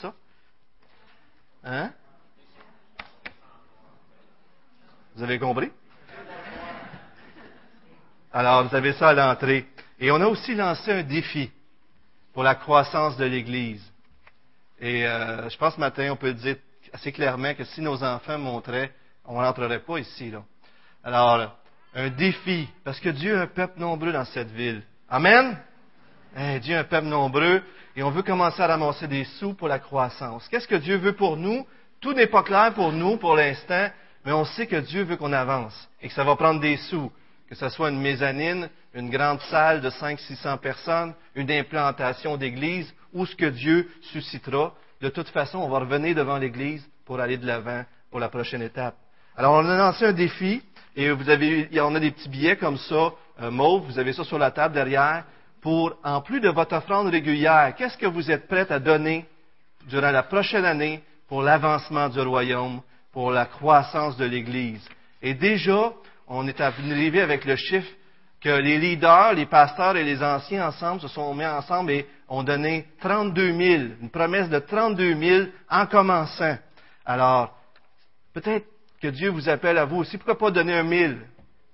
Ça? Hein? Vous avez compris? Alors, vous avez ça à l'entrée. Et on a aussi lancé un défi pour la croissance de l'Église. Et euh, je pense ce matin, on peut dire assez clairement que si nos enfants montraient, on n'entrerait pas ici. Là. Alors, un défi, parce que Dieu a un peuple nombreux dans cette ville. Amen? Eh, Dieu a un peuple nombreux et on veut commencer à ramasser des sous pour la croissance. Qu'est-ce que Dieu veut pour nous? Tout n'est pas clair pour nous pour l'instant, mais on sait que Dieu veut qu'on avance et que ça va prendre des sous, que ce soit une mezzanine, une grande salle de 500-600 personnes, une implantation d'église, ou ce que Dieu suscitera. De toute façon, on va revenir devant l'église pour aller de l'avant pour la prochaine étape. Alors, on a lancé un défi et vous avez, on a des petits billets comme ça, euh, mauve, vous avez ça sur la table derrière, pour, en plus de votre offrande régulière, qu'est-ce que vous êtes prêt à donner durant la prochaine année pour l'avancement du royaume, pour la croissance de l'Église? Et déjà, on est arrivé avec le chiffre que les leaders, les pasteurs et les anciens ensemble se sont mis ensemble et ont donné 32 000, une promesse de 32 000 en commençant. Alors, peut-être que Dieu vous appelle à vous aussi. Pourquoi pas donner un mille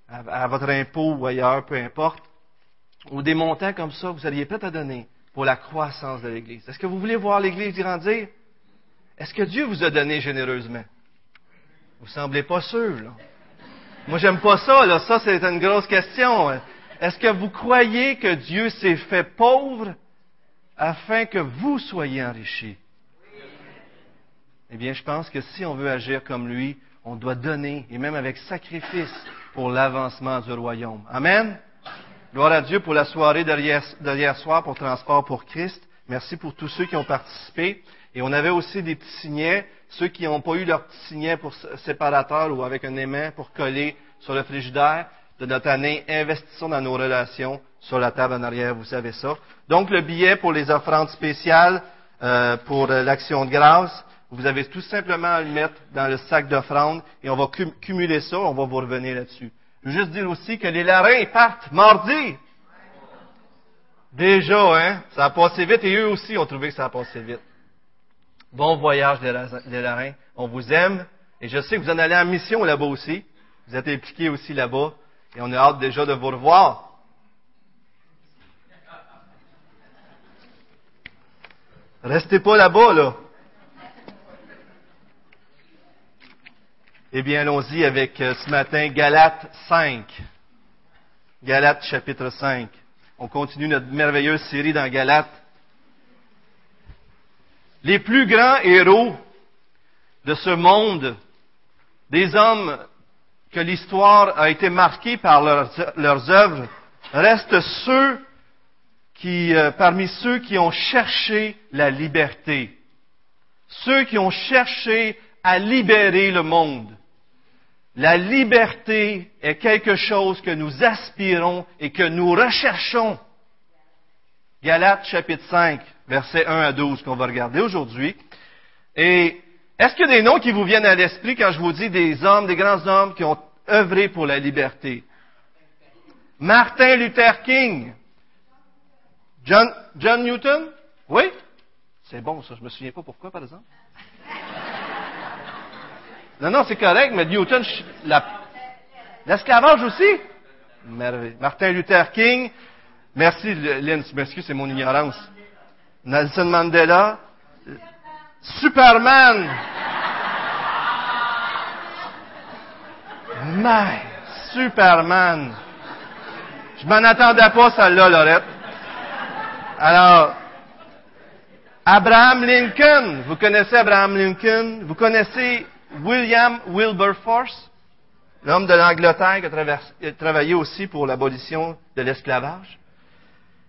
à, votre impôt ou ailleurs, peu importe, ou des montants comme ça, vous seriez prêt à donner pour la croissance de l'Église? Est-ce que vous voulez voir l'Église grandir? Est-ce que Dieu vous a donné généreusement? Vous semblez pas sûr, là. Moi, j'aime pas ça, là. Ça, c'est une grosse question. Est-ce que vous croyez que Dieu s'est fait pauvre afin que vous soyez enrichis? Eh bien, je pense que si on veut agir comme lui, on doit donner, et même avec sacrifice, pour l'avancement du royaume. Amen? Gloire à Dieu pour la soirée d'hier soir pour Transport pour Christ. Merci pour tous ceux qui ont participé. Et on avait aussi des petits signets, ceux qui n'ont pas eu leur petit signet pour séparateur ou avec un aimant pour coller sur le frigidaire de notre année, investissons dans nos relations sur la table en arrière, vous savez ça. Donc le billet pour les offrandes spéciales euh, pour l'action de grâce, vous avez tout simplement à le mettre dans le sac d'offrande et on va cumuler ça, on va vous revenir là-dessus. Je veux juste dire aussi que les larins partent mardi. Déjà, hein? Ça a passé vite et eux aussi ont trouvé que ça a passé vite. Bon voyage, les larins. On vous aime. Et je sais que vous en allez en mission là-bas aussi. Vous êtes impliqués aussi là-bas. Et on a hâte déjà de vous revoir. Restez pas là-bas, là. Eh bien, allons-y avec euh, ce matin Galates 5. Galates chapitre 5. On continue notre merveilleuse série dans Galates. Les plus grands héros de ce monde, des hommes que l'histoire a été marquée par leurs, œuvres, restent ceux qui, euh, parmi ceux qui ont cherché la liberté, ceux qui ont cherché à libérer le monde. La liberté est quelque chose que nous aspirons et que nous recherchons. Galates chapitre 5, versets 1 à 12 qu'on va regarder aujourd'hui. Et est-ce qu'il y a des noms qui vous viennent à l'esprit quand je vous dis des hommes, des grands hommes qui ont œuvré pour la liberté? Martin Luther King. John, John Newton? Oui? C'est bon ça, je me souviens pas pourquoi par exemple. Non, non, c'est correct, mais Newton, l'esclavage aussi? Merveille. Martin Luther King. Merci, Lynn, m'excuse, c'est mon ignorance. Nelson Mandela. Superman. My, Superman. Je m'en attendais pas, celle-là, Lorette. Alors, Abraham Lincoln. Vous connaissez Abraham Lincoln? Vous connaissez William Wilberforce, l'homme de l'Angleterre qui a, travaillé aussi pour l'abolition de l'esclavage.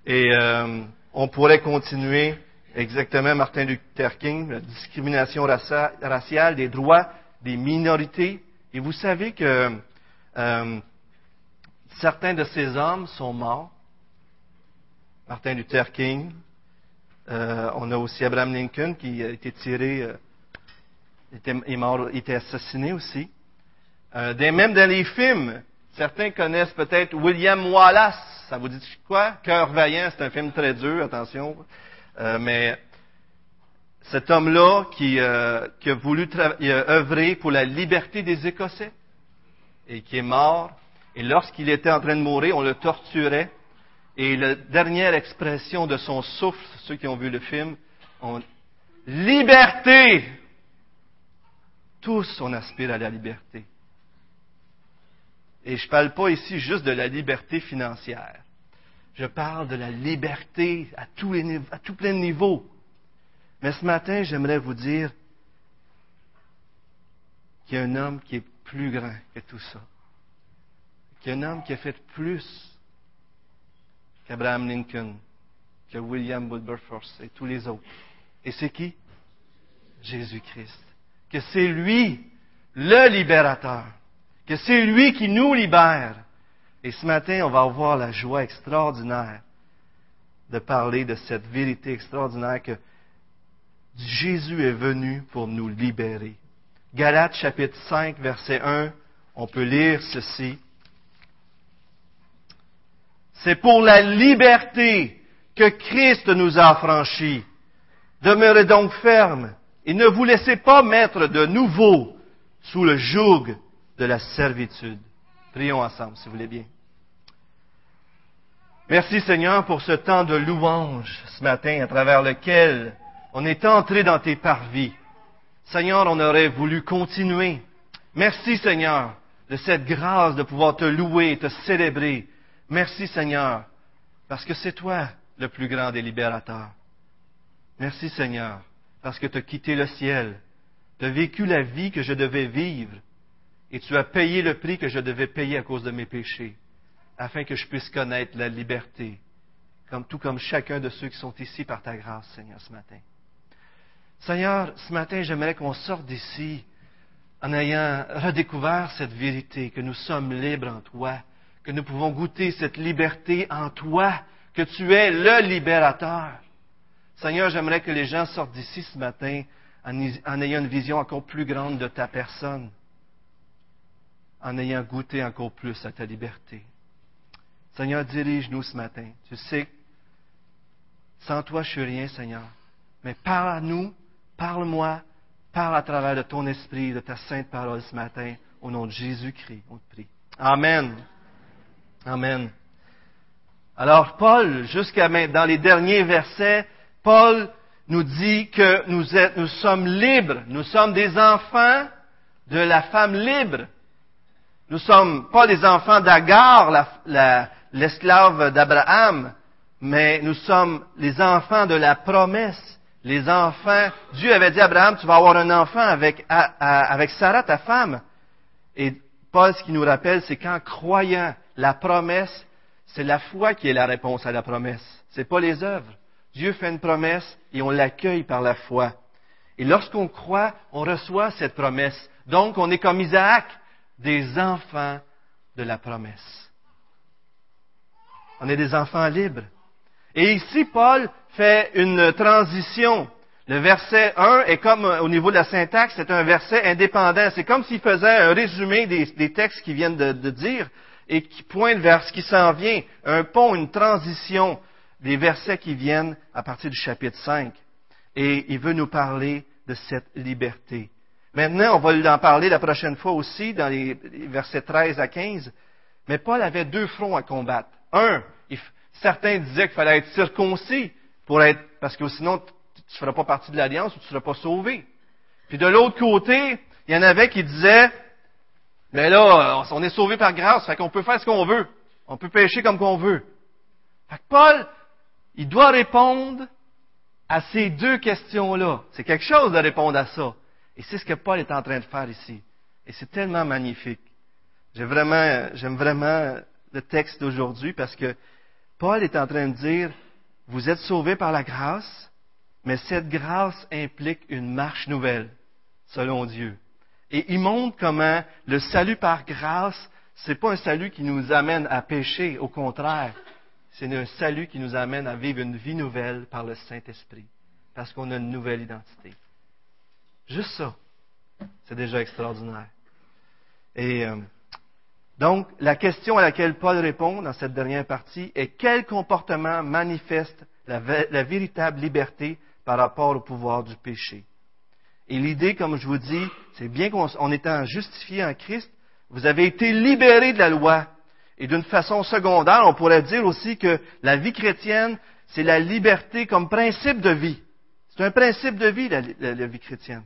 Et euh, on pourrait continuer exactement Martin Luther King, la discrimination raciale, des droits des minorités. Et vous savez que euh, certains de ces hommes sont morts. Martin Luther King. Euh, on a aussi Abraham Lincoln qui a été tiré il était, est mort, il était assassiné aussi. Euh, même dans les films, certains connaissent peut-être William Wallace. Ça vous dit quoi? Cœur vaillant, c'est un film très dur, attention. Euh, mais cet homme-là qui, euh, qui, a voulu œuvrer pour la liberté des Écossais et qui est mort. Et lorsqu'il était en train de mourir, on le torturait. Et la dernière expression de son souffle, ceux qui ont vu le film, on, liberté. Tous on aspire à la liberté. Et je ne parle pas ici juste de la liberté financière. Je parle de la liberté à tous, tout plein de niveaux. Mais ce matin, j'aimerais vous dire qu'il y a un homme qui est plus grand que tout ça. Qu'il y a un homme qui a fait plus qu'Abraham Lincoln, que William Wilberforce et tous les autres. Et c'est qui? Jésus-Christ. Que c'est lui, le libérateur. Que c'est lui qui nous libère. Et ce matin, on va avoir la joie extraordinaire de parler de cette vérité extraordinaire que Jésus est venu pour nous libérer. Galates chapitre 5, verset 1, on peut lire ceci. C'est pour la liberté que Christ nous a affranchis. Demeurez donc fermes et ne vous laissez pas mettre de nouveau sous le joug de la servitude. Prions ensemble, si vous voulez bien. Merci Seigneur pour ce temps de louange ce matin à travers lequel on est entré dans tes parvis. Seigneur, on aurait voulu continuer. Merci Seigneur de cette grâce de pouvoir te louer et te célébrer. Merci Seigneur, parce que c'est toi le plus grand des libérateurs. Merci Seigneur, parce que tu as quitté le ciel, tu as vécu la vie que je devais vivre, et tu as payé le prix que je devais payer à cause de mes péchés, afin que je puisse connaître la liberté, comme tout comme chacun de ceux qui sont ici par ta grâce, Seigneur, ce matin. Seigneur, ce matin, j'aimerais qu'on sorte d'ici en ayant redécouvert cette vérité, que nous sommes libres en toi, que nous pouvons goûter cette liberté en toi, que tu es le libérateur. Seigneur, j'aimerais que les gens sortent d'ici ce matin en, ayant une vision encore plus grande de ta personne, en ayant goûté encore plus à ta liberté. Seigneur, dirige-nous ce matin. Tu sais, sans toi, je suis rien, Seigneur. Mais parle à nous, parle-moi, parle à travers de ton esprit, de ta sainte parole ce matin. Au nom de Jésus-Christ, on te prie. Amen. Amen. Alors, Paul, jusqu'à dans les derniers versets, Paul nous dit que nous, sommes libres, nous sommes des enfants de la femme libre. Nous sommes pas des enfants d'Agar, l'esclave d'Abraham, mais nous sommes les enfants de la promesse. Les enfants, Dieu avait dit à Abraham, tu vas avoir un enfant avec, avec Sarah, ta femme. Et Paul, ce qui nous rappelle, c'est qu'en croyant la promesse, c'est la foi qui est la réponse à la promesse. C'est pas les œuvres. Dieu fait une promesse et on l'accueille par la foi. Et lorsqu'on croit, on reçoit cette promesse. Donc, on est comme Isaac, des enfants de la promesse. On est des enfants libres. Et ici, Paul fait une transition. Le verset 1 est comme, au niveau de la syntaxe, c'est un verset indépendant. C'est comme s'il faisait un résumé des, textes qu'il vient de, de, dire et qui pointe vers ce qui s'en vient. Un pont, une transition des versets qui viennent à partir du chapitre 5. Et il veut nous parler de cette liberté. Maintenant, on va en parler la prochaine fois aussi, dans les versets 13 à 15. Mais Paul avait deux fronts à combattre. Un, certains disaient qu'il fallait être circoncis pour être, parce que sinon, tu ne feras pas partie de l'alliance ou tu ne seras pas sauvé. Puis de l'autre côté, il y en avait qui disaient, mais là, on est sauvé par grâce, fait qu'on peut faire ce qu'on veut. On peut pécher comme qu'on veut. Fait que Paul il doit répondre à ces deux questions-là. C'est quelque chose de répondre à ça. Et c'est ce que Paul est en train de faire ici. Et c'est tellement magnifique. J'aime vraiment, vraiment le texte d'aujourd'hui parce que Paul est en train de dire, vous êtes sauvés par la grâce, mais cette grâce implique une marche nouvelle, selon Dieu. Et il montre comment le salut par grâce, c'est pas un salut qui nous amène à pécher, au contraire, c'est un salut qui nous amène à vivre une vie nouvelle par le Saint-Esprit, parce qu'on a une nouvelle identité. Juste ça, c'est déjà extraordinaire. Et euh, donc, la question à laquelle Paul répond dans cette dernière partie est quel comportement manifeste la, véritable liberté par rapport au pouvoir du péché? Et l'idée, comme je vous dis, c'est bien qu'en étant justifié en Christ, vous avez été libéré de la loi. Et d'une façon secondaire, on pourrait dire aussi que la vie chrétienne, c'est la liberté comme principe de vie. C'est un principe de vie, la, vie chrétienne.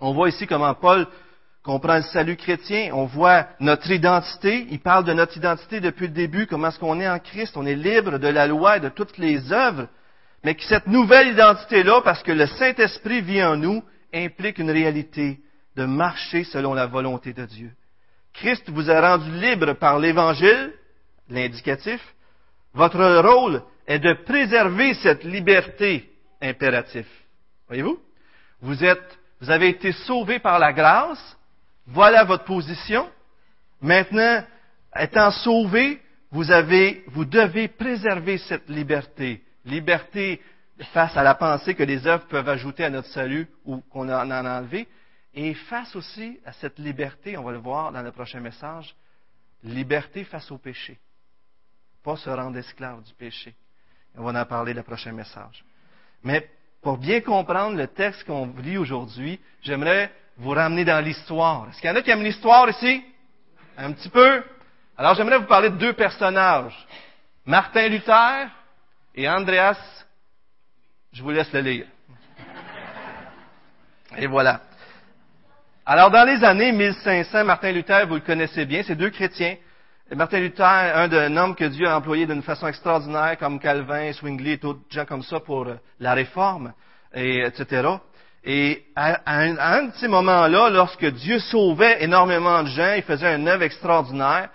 On voit ici comment Paul comprend le salut chrétien, on voit notre identité, il parle de notre identité depuis le début, comment est-ce qu'on est en Christ, on est libre de la loi et de toutes les œuvres, mais que cette nouvelle identité-là, parce que le Saint-Esprit vit en nous, implique une réalité de marcher selon la volonté de Dieu. Christ vous a rendu libre par l'Évangile, l'indicatif. Votre rôle est de préserver cette liberté impérative. Voyez-vous? Vous avez été sauvé par la grâce. Voilà votre position. Maintenant, étant sauvé, vous vous devez préserver cette liberté. Liberté face à la pensée que les œuvres peuvent ajouter à notre salut ou qu'on en a enlevé. Et face aussi à cette liberté, on va le voir dans le prochain message, liberté face au péché. Pas se rendre esclave du péché. On va en parler le prochain message. Mais pour bien comprendre le texte qu'on lit aujourd'hui, j'aimerais vous ramener dans l'histoire. Est-ce qu'il y en a qui aiment l'histoire ici? Un petit peu? Alors j'aimerais vous parler de deux personnages. Martin Luther et Andreas. Je vous laisse le lire. Et voilà. Alors, dans les années 1500, Martin Luther, vous le connaissez bien, c'est deux chrétiens. Martin Luther, un, un homme que Dieu a employé d'une façon extraordinaire, comme Calvin, Zwingli et d'autres gens comme ça pour euh, la réforme, et, etc. Et à, un, de ces moments-là, lorsque Dieu sauvait énormément de gens, il faisait un œuvre extraordinaire,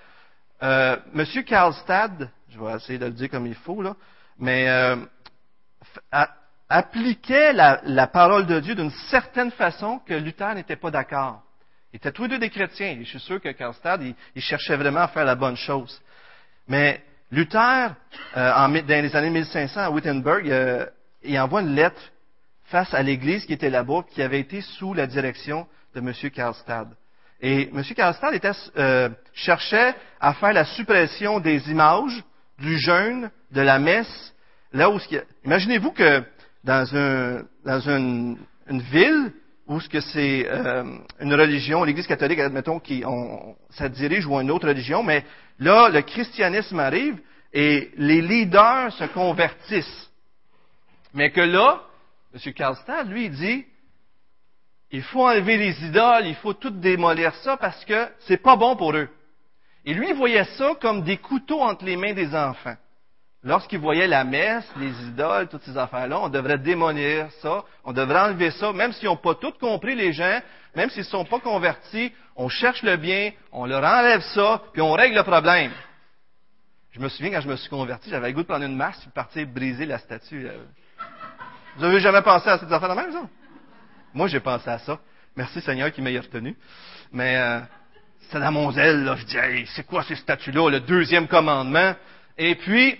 euh, Monsieur Karlstad, je vais essayer de le dire comme il faut, là, mais euh, appliquait la, parole de Dieu d'une certaine façon que Luther n'était pas d'accord. Ils étaient tous deux des chrétiens. je suis sûr que Karlstad, il, cherchait vraiment à faire la bonne chose. Mais Luther, euh, en, dans les années 1500 à Wittenberg, euh, il envoie une lettre face à l'église qui était là-bas, qui avait été sous la direction de M. Karlstad. Et M. Karlstad était, euh, cherchait à faire la suppression des images, du jeûne, de la messe, là où... Imaginez-vous que dans, un, dans une, une ville où ce que c'est euh, une religion, l'Église catholique, admettons, qui on, ça dirige ou une autre religion, mais là, le christianisme arrive et les leaders se convertissent. Mais que là, M. Karlstad, lui, il dit, il faut enlever les idoles, il faut tout démolir ça parce que c'est pas bon pour eux. Et lui, il voyait ça comme des couteaux entre les mains des enfants lorsqu'ils voyaient la messe, les idoles, toutes ces affaires-là, on devrait démolir ça, on devrait enlever ça, même s'ils n'ont pas tout compris, les gens, même s'ils ne sont pas convertis, on cherche le bien, on leur enlève ça, puis on règle le problème. Je me souviens, quand je me suis converti, j'avais le goût de prendre une masse et de partir briser la statue. Vous avez jamais pensé à cette affaire-là même, ça? Moi, j'ai pensé à ça. Merci Seigneur qui m'a retenu. Mais euh, c'était dans mon là. Je dis, c'est quoi ces statues-là? Le deuxième commandement? Et puis,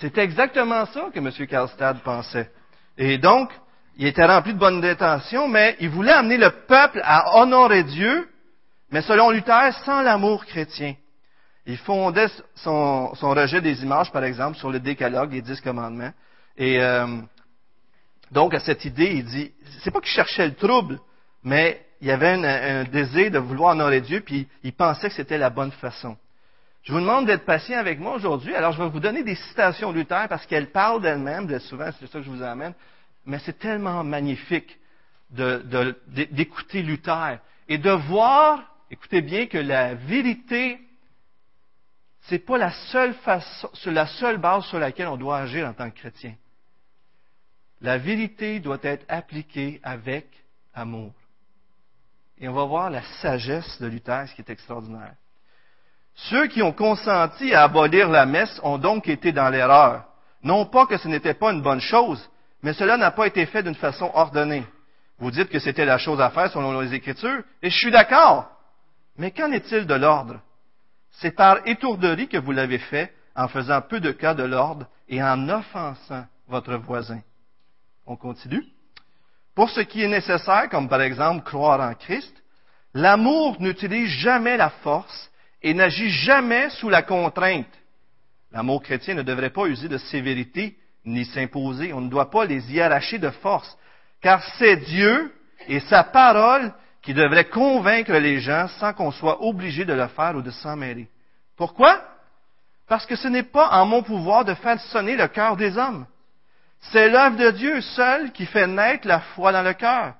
c'est exactement ça que M. Karlstad pensait. Et donc, il était rempli de bonnes intentions, mais il voulait amener le peuple à honorer Dieu, mais selon Luther, sans l'amour chrétien. Il fondait son, rejet des images, par exemple, sur le décalogue, les dix commandements. Et euh, donc, à cette idée, il dit, c'est pas qu'il cherchait le trouble, mais il y avait un, un, désir de vouloir honorer Dieu, puis il pensait que c'était la bonne façon. Je vous demande d'être patient avec moi aujourd'hui. Alors, je vais vous donner des citations de Luther parce qu'elles parlent d'elles-mêmes. Souvent, c'est ça que je vous amène. Mais c'est tellement magnifique d'écouter Luther et de voir, écoutez bien, que la vérité, c'est pas la seule façon, la seule base sur laquelle on doit agir en tant que chrétien. La vérité doit être appliquée avec amour. Et on va voir la sagesse de Luther, ce qui est extraordinaire. Ceux qui ont consenti à abolir la messe ont donc été dans l'erreur. Non pas que ce n'était pas une bonne chose, mais cela n'a pas été fait d'une façon ordonnée. Vous dites que c'était la chose à faire selon les Écritures, et je suis d'accord. Mais qu'en est-il de l'ordre? C'est par étourderie que vous l'avez fait, en faisant peu de cas de l'ordre et en offensant votre voisin. On continue. Pour ce qui est nécessaire, comme par exemple croire en Christ, l'amour n'utilise jamais la force et n'agit jamais sous la contrainte. L'amour chrétien ne devrait pas user de sévérité ni s'imposer. On ne doit pas les y arracher de force, car c'est Dieu et sa parole qui devrait convaincre les gens sans qu'on soit obligé de le faire ou de s'en mêler. Pourquoi? Parce que ce n'est pas en mon pouvoir de faire sonner le cœur des hommes. C'est l'œuvre de Dieu seul qui fait naître la foi dans le cœur.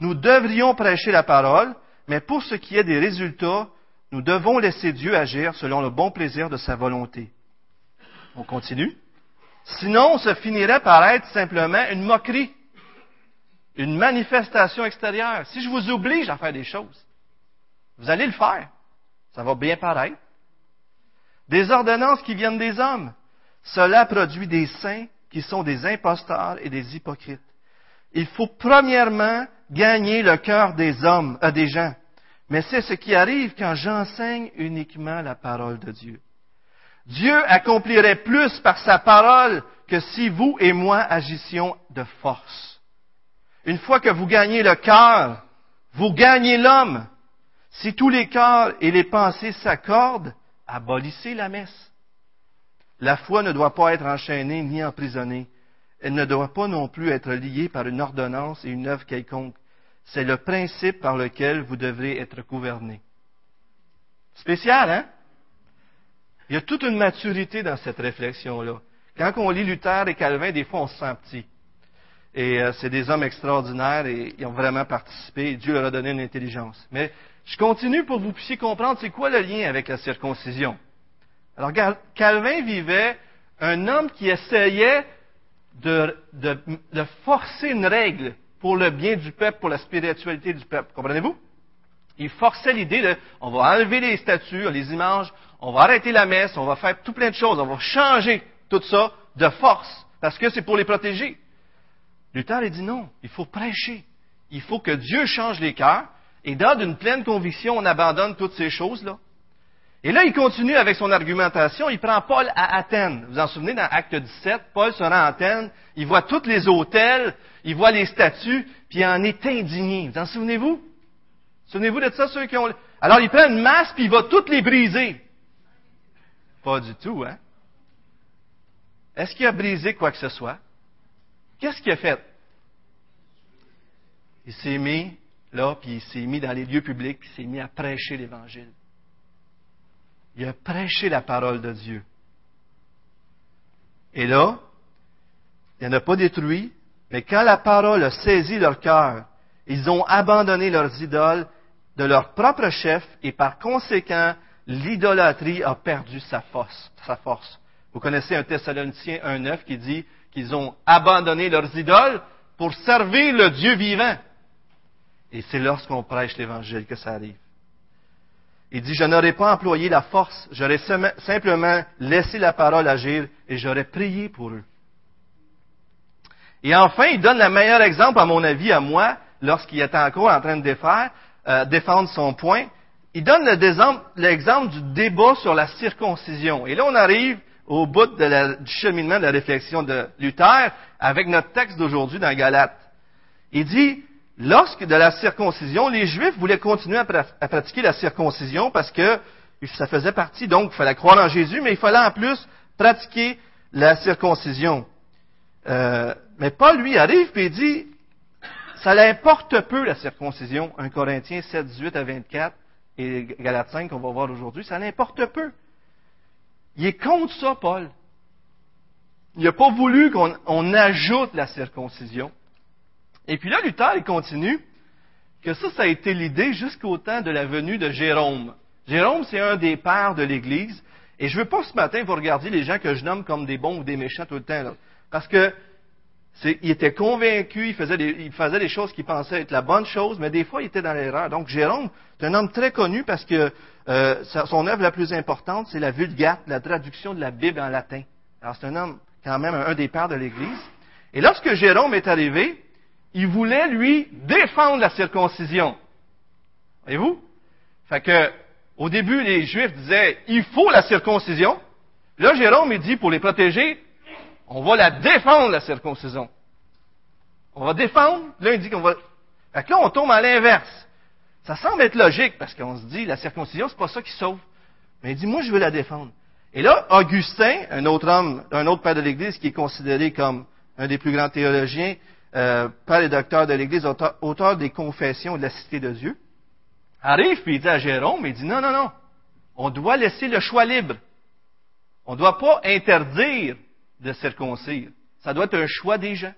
Nous devrions prêcher la parole, mais pour ce qui est des résultats, nous devons laisser Dieu agir selon le bon plaisir de sa volonté. On continue. Sinon, ce finirait par être simplement une moquerie, une manifestation extérieure. Si je vous oblige à faire des choses, vous allez le faire. Ça va bien paraître. Des ordonnances qui viennent des hommes. Cela produit des saints qui sont des imposteurs et des hypocrites. Il faut premièrement gagner le cœur des hommes, euh, des gens. Mais c'est ce qui arrive quand j'enseigne uniquement la parole de Dieu. Dieu accomplirait plus par sa parole que si vous et moi agissions de force. Une fois que vous gagnez le cœur, vous gagnez l'homme. Si tous les cœurs et les pensées s'accordent, abolissez la messe. La foi ne doit pas être enchaînée ni emprisonnée. Elle ne doit pas non plus être liée par une ordonnance et une œuvre quelconque. C'est le principe par lequel vous devrez être gouverné. Spécial, hein? Il y a toute une maturité dans cette réflexion-là. Quand on lit Luther et Calvin, des fois on se sent petit. Et euh, c'est des hommes extraordinaires et ils ont vraiment participé et Dieu leur a donné une intelligence. Mais je continue pour que vous puissiez comprendre c'est quoi le lien avec la circoncision. Alors Calvin vivait un homme qui essayait de, de forcer une règle pour le bien du peuple, pour la spiritualité du peuple. Comprenez-vous? Il forçait l'idée de, on va enlever les statues, les images, on va arrêter la messe, on va faire tout plein de choses, on va changer tout ça de force, parce que c'est pour les protéger. Luther a dit non, il faut prêcher. Il faut que Dieu change les cœurs, et dans une pleine conviction, on abandonne toutes ces choses-là. Et là, il continue avec son argumentation. Il prend Paul à Athènes. Vous vous en souvenez, dans Acte 17, Paul se rend à Athènes, il voit tous les hôtels, il voit les statues, puis il en est indigné. Vous en souvenez-vous? Souvenez-vous de ça, ceux qui ont... Alors, il prend une masse, puis il va toutes les briser. Pas du tout, hein? Est-ce qu'il a brisé quoi que ce soit? Qu'est-ce qu'il a fait? Il s'est mis là, puis il s'est mis dans les lieux publics, puis il s'est mis à prêcher l'Évangile. Il a prêché la parole de Dieu. Et là, il n'a pas détruit, mais quand la parole a saisi leur cœur, ils ont abandonné leurs idoles de leur propre chef et par conséquent, l'idolâtrie a perdu sa force. Sa force. Vous connaissez un Thessaloniciens 1.9 qui dit qu'ils ont abandonné leurs idoles pour servir le Dieu vivant. Et c'est lorsqu'on prêche l'Évangile que ça arrive. Il dit, je n'aurais pas employé la force, j'aurais simplement laissé la parole agir et j'aurais prié pour eux. Et enfin, il donne le meilleur exemple, à mon avis, à moi, lorsqu'il était encore en train de défaire, euh, défendre son point. Il donne l'exemple du débat sur la circoncision. Et là, on arrive au bout de du cheminement de la réflexion de Luther avec notre texte d'aujourd'hui dans Galate. Il dit, lorsque de la circoncision, les Juifs voulaient continuer à, pratiquer la circoncision parce que ça faisait partie, donc il fallait croire en Jésus, mais il fallait en plus pratiquer la circoncision. Euh, mais Paul, lui, arrive et dit, ça l'importe peu la circoncision, 1 Corinthiens 7, 18 à 24 et Galates 5 qu'on va voir aujourd'hui, ça l'importe peu. Il est contre ça, Paul. Il n'a pas voulu qu'on ajoute la circoncision. Et puis là, Luther, il continue que ça, ça a été l'idée jusqu'au temps de la venue de Jérôme. Jérôme, c'est un des pères de l'Église. Et je veux pas ce matin vous regarder les gens que je nomme comme des bons ou des méchants tout le temps. Là. Parce que il était convaincu, il faisait, des, il faisait des choses qu'il pensait être la bonne chose, mais des fois, il était dans l'erreur. Donc, Jérôme, c'est un homme très connu parce que euh, son œuvre la plus importante, c'est la Vulgate, la traduction de la Bible en latin. Alors, c'est un homme, quand même, un des pères de l'Église. Et lorsque Jérôme est arrivé, il voulait, lui, défendre la circoncision. Voyez-vous? Fait que, au début, les Juifs disaient, il faut la circoncision. Là, Jérôme, il dit, pour les protéger, on va la défendre, la circoncision. On va défendre, là, il dit qu'on va... Fait que là, on tombe à l'inverse. Ça semble être logique, parce qu'on se dit, la circoncision, c'est pas ça qui sauve. Mais il dit, moi, je veux la défendre. Et là, Augustin, un autre homme, un autre père de l'Église qui est considéré comme un des plus grands théologiens, euh, père et docteur de l'Église, auteur, des confessions de la cité de Dieu, arrive puis il dit à Jérôme, il dit non, non, non, on doit laisser le choix libre. On ne doit pas interdire de circoncire. Ça doit être un choix des gens.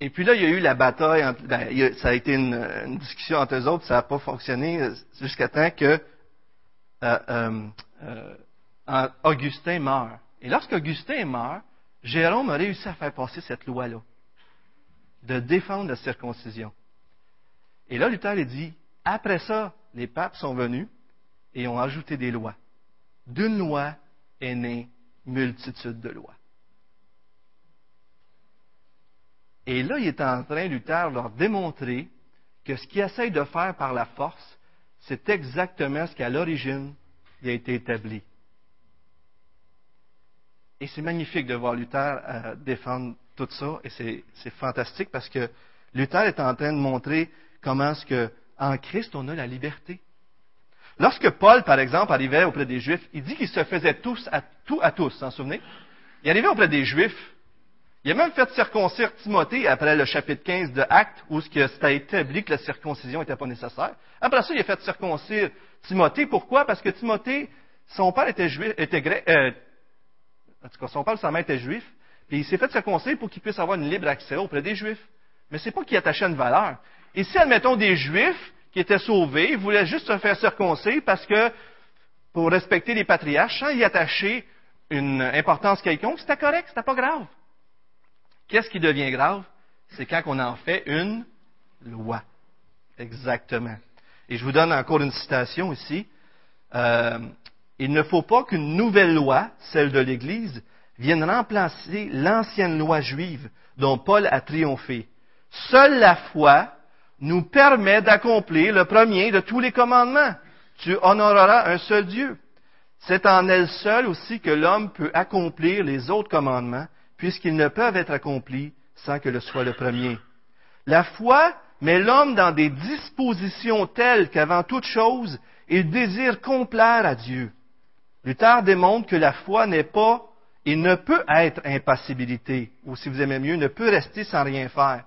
Et puis là, il y a eu la bataille, entre, ben, ça a été une, discussion entre eux autres, ça n'a pas fonctionné euh, jusqu'à temps que euh, euh, Augustin meurt. Et lorsqu'Augustin meurt, Jérôme a réussi à faire passer cette loi-là, de défendre la circoncision. Et là, Luther a dit, après ça, les papes sont venus et ont ajouté des lois. D'une loi est née multitude de lois. Et là, il est en train, Luther, de leur démontrer que ce qu'il essaye de faire par la force, c'est exactement ce qu'à l'origine, il a été établi. Et c'est magnifique de voir Luther euh, défendre ça, et c'est fantastique parce que Luther est en train de montrer comment est-ce que en Christ on a la liberté. Lorsque Paul, par exemple, arrivait auprès des Juifs, il dit qu'il se faisait tous à, tout à tous, s'en souvenez? Il arrivait auprès des Juifs, il a même fait circoncire Timothée après le chapitre 15 de Actes, où c'était établi que la circoncision n'était pas nécessaire. Après ça, il a fait circoncire Timothée. Pourquoi? Parce que Timothée, son père était juif, était grec, euh, en tout cas, son père sa mère étaient juifs, puis il s'est fait circoncire pour qu'il puisse avoir une libre accès auprès des juifs. Mais c'est pas qu'il attachait une valeur. Et si, admettons, des juifs qui étaient sauvés, voulaient juste se faire circoncire parce que, pour respecter les patriarches, sans y attacher une importance quelconque, c'était correct, c'était pas grave. Qu'est-ce qui devient grave? C'est quand on en fait une loi. Exactement. Et je vous donne encore une citation ici. Euh, il ne faut pas qu'une nouvelle loi, celle de l'Église, vienne remplacer l'ancienne loi juive dont Paul a triomphé. Seule la foi nous permet d'accomplir le premier de tous les commandements. Tu honoreras un seul Dieu. C'est en elle seule aussi que l'homme peut accomplir les autres commandements puisqu'ils ne peuvent être accomplis sans que le soit le premier. La foi met l'homme dans des dispositions telles qu'avant toute chose, il désire complaire à Dieu. Luther démontre que la foi n'est pas et ne peut être impassibilité, ou si vous aimez mieux, ne peut rester sans rien faire.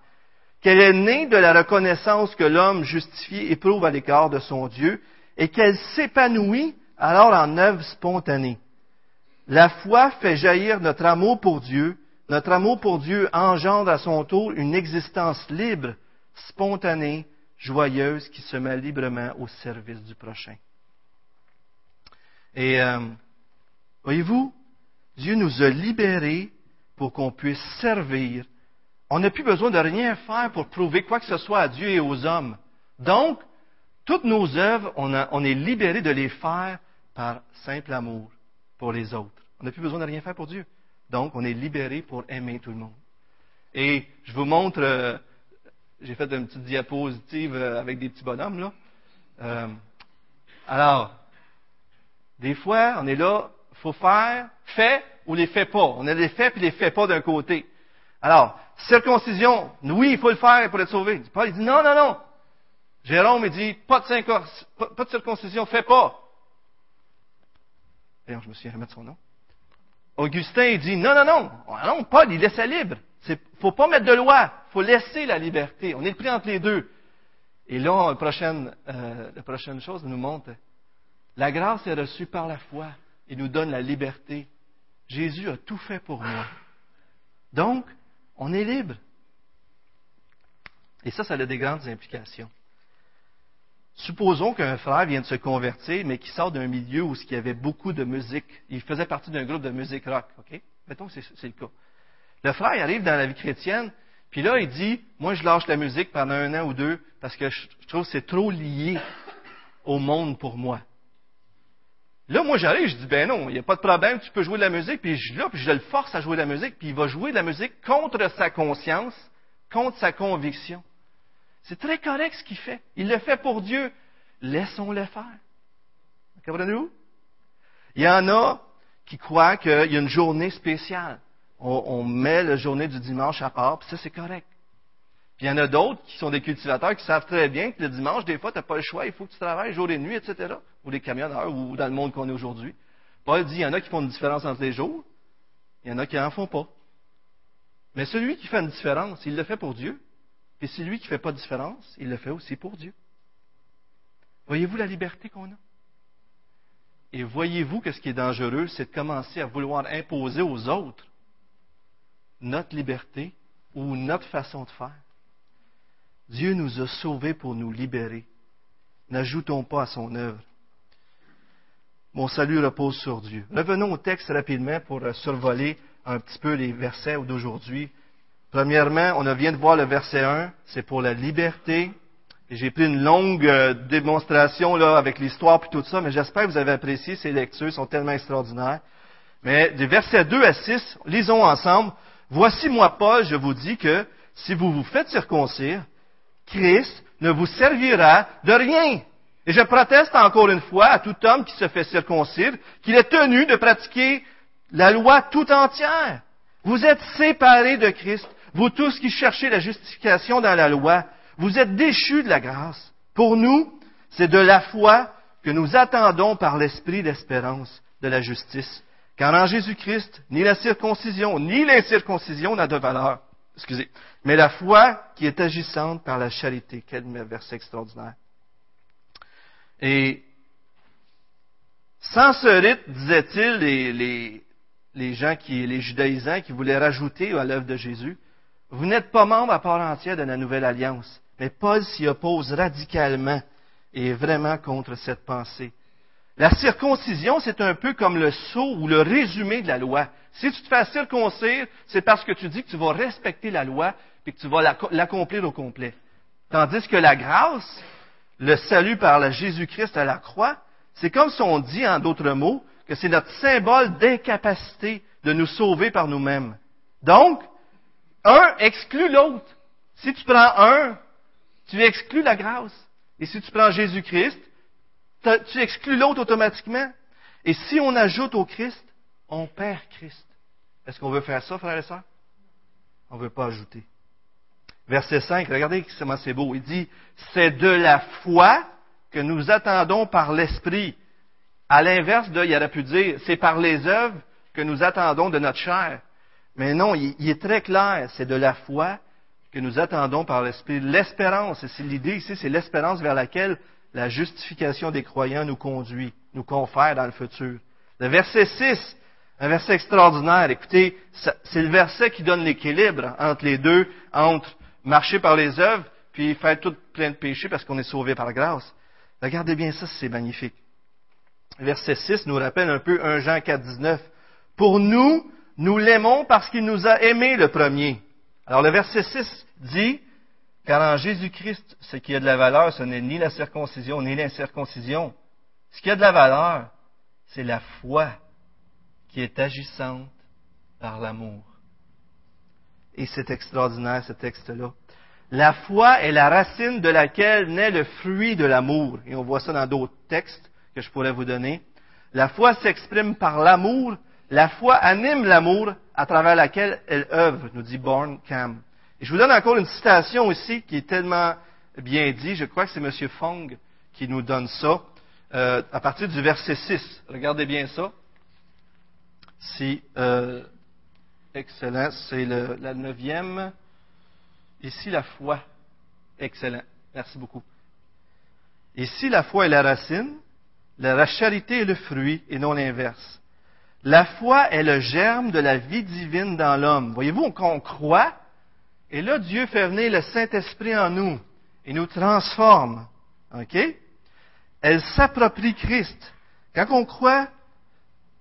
Qu'elle est née de la reconnaissance que l'homme justifié éprouve à l'écart de son Dieu, et qu'elle s'épanouit alors en œuvre spontanée. La foi fait jaillir notre amour pour Dieu notre amour pour Dieu engendre à son tour une existence libre, spontanée, joyeuse, qui se met librement au service du prochain. Et euh, voyez-vous, Dieu nous a libérés pour qu'on puisse servir. On n'a plus besoin de rien faire pour prouver quoi que ce soit à Dieu et aux hommes. Donc, toutes nos œuvres, on, est libérés de les faire par simple amour pour les autres. On n'a plus besoin de rien faire pour Dieu. Donc, on est libéré pour aimer tout le monde. Et je vous montre, euh, j'ai fait une petite diapositive euh, avec des petits bonhommes, là. Euh, alors, des fois, on est là, faut faire, fait ou les fait pas. On a les fait puis les fait pas d'un côté. Alors, circoncision, oui, il faut le faire pour être sauvé. Paul, il dit non, non, non. Jérôme, il dit, pas de, circoncision, fais pas. D'ailleurs, je me suis remettre son nom. Augustin dit non, non, non, non, Paul, il laissait libre. Il faut pas mettre de loi, il faut laisser la liberté. On est pris entre les deux. Et là, la prochaine, euh, la prochaine chose nous montre, la grâce est reçue par la foi. Il nous donne la liberté. Jésus a tout fait pour moi. Donc, on est libre. Et ça, ça a des grandes implications. Supposons qu'un frère vient de se convertir, mais qui sort d'un milieu où il y avait beaucoup de musique. Il faisait partie d'un groupe de musique rock, OK? Mettons que c'est le cas. Le frère arrive dans la vie chrétienne, puis là, il dit, moi, je lâche la musique pendant un an ou deux parce que je trouve que c'est trop lié au monde pour moi. Là, moi, j'arrive, je dis, ben non, il n'y a pas de problème, tu peux jouer de la musique, puis je, là, puis je le force à jouer de la musique, puis il va jouer de la musique contre sa conscience, contre sa conviction. C'est très correct ce qu'il fait. Il le fait pour Dieu. Laissons-le faire. Comprenez-vous? Il y en a qui croient qu'il y a une journée spéciale. On, met la journée du dimanche à part, puis ça, c'est correct. Puis il y en a d'autres qui sont des cultivateurs qui savent très bien que le dimanche, des fois, tu n'as pas le choix, il faut que tu travailles jour et nuit, etc. Ou les camionneurs, ou dans le monde qu'on est aujourd'hui. Paul dit, il y en a qui font une différence entre les jours, il y en a qui n'en font pas. Mais celui qui fait une différence, il le fait pour Dieu. Et celui qui ne fait pas de différence, il le fait aussi pour Dieu. Voyez-vous la liberté qu'on a? Et voyez-vous que ce qui est dangereux, c'est de commencer à vouloir imposer aux autres notre liberté ou notre façon de faire. Dieu nous a sauvés pour nous libérer. N'ajoutons pas à son œuvre. Mon salut repose sur Dieu. Revenons au texte rapidement pour euh, survoler un petit peu les versets d'aujourd'hui. Premièrement, on vient de voir le verset 1, c'est pour la liberté. J'ai pris une longue euh, démonstration là avec l'histoire et tout ça, mais j'espère que vous avez apprécié ces lectures, sont tellement extraordinaires. Mais des versets 2 à 6, lisons ensemble. Voici moi, Paul, je vous dis que si vous vous faites circoncire, Christ ne vous servira de rien. Et je proteste encore une fois à tout homme qui se fait circoncire qu'il est tenu de pratiquer la loi tout entière. Vous êtes séparés de Christ, vous tous qui cherchez la justification dans la loi, vous êtes déchus de la grâce. Pour nous, c'est de la foi que nous attendons par l'esprit d'espérance de la justice. Car en Jésus-Christ, ni la circoncision, ni l'incirconcision n'a de valeur. Excusez. Mais la foi qui est agissante par la charité. Quel verset extraordinaire. Et sans ce rite, disait-il, les, gens qui, les judaïsants qui voulaient rajouter à l'œuvre de Jésus, vous n'êtes pas membre à part entière de la nouvelle alliance. Mais Paul s'y oppose radicalement et vraiment contre cette pensée. La circoncision, c'est un peu comme le sceau ou le résumé de la loi. Si tu te fais circoncire, c'est parce que tu dis que tu vas respecter la loi et que tu vas l'accomplir au complet. Tandis que la grâce, le salut par la Jésus-Christ à la croix, c'est comme si on dit en d'autres mots que c'est notre symbole d'incapacité de nous sauver par nous-mêmes. Donc, un exclut l'autre. Si tu prends un, tu exclus la grâce. Et si tu prends Jésus-Christ, tu exclus l'autre automatiquement. Et si on ajoute au Christ, on perd Christ. Est-ce qu'on veut faire ça, frères et sœurs? On ne veut pas ajouter. Verset 5, regardez comment c'est beau. Il dit, c'est de la foi que nous attendons par l'Esprit. À l'inverse de, il aurait pu dire, c'est par les œuvres que nous attendons de notre chair. Mais non, il, est très clair, c'est de la foi que nous attendons par l'Esprit. L'espérance, c'est l'idée ici, c'est l'espérance vers laquelle la justification des croyants nous conduit, nous confère dans le futur. Le verset 6, un verset extraordinaire. Écoutez, c'est le verset qui donne l'équilibre entre les deux, entre marcher par les œuvres, puis faire tout plein de péchés parce qu'on est sauvé par grâce. Regardez bien ça, c'est magnifique. Verset 6 nous rappelle un peu 1 Jean 4, 19. Pour nous, nous l'aimons parce qu'il nous a aimés le premier. Alors le verset 6 dit, car en Jésus-Christ, ce qui a de la valeur, ce n'est ni la circoncision ni l'incirconcision. Ce qui a de la valeur, c'est la foi qui est agissante par l'amour. Et c'est extraordinaire ce texte-là. La foi est la racine de laquelle naît le fruit de l'amour. Et on voit ça dans d'autres textes que je pourrais vous donner. La foi s'exprime par l'amour. La foi anime l'amour à travers laquelle elle œuvre, nous dit Born Cam. Et je vous donne encore une citation ici qui est tellement bien dit. Je crois que c'est M. Fong qui nous donne ça. Euh, à partir du verset 6. Regardez bien ça. Si, euh, excellent. C'est la neuvième. Ici, la foi? Excellent. Merci beaucoup. Ici, la foi est la racine. La charité est le fruit et non l'inverse. La foi est le germe de la vie divine dans l'homme. Voyez-vous, on croit, et là, Dieu fait venir le Saint-Esprit en nous et nous transforme. OK? Elle s'approprie Christ. Quand on croit,